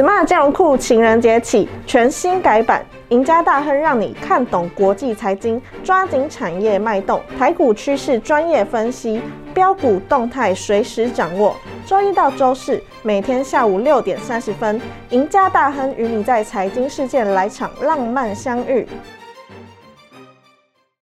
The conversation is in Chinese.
Smart 金融库情人节起全新改版，赢家大亨让你看懂国际财经，抓紧产业脉动，台股趋势专业分析，标股动态随时掌握。周一到周四每天下午六点三十分，赢家大亨与你在财经事件来场浪漫相遇。